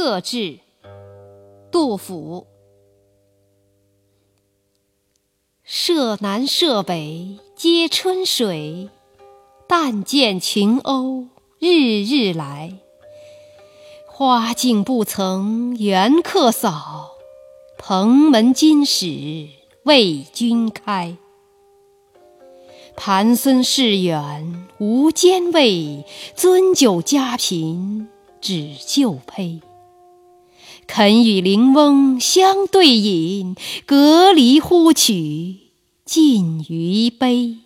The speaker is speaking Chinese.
客至，杜甫。舍南舍北皆春水，但见群鸥日日来。花径不曾缘客扫，蓬门今始为君开。盘孙市远无兼味，樽酒家贫只旧醅。肯与邻翁相对饮，隔离呼取尽余杯。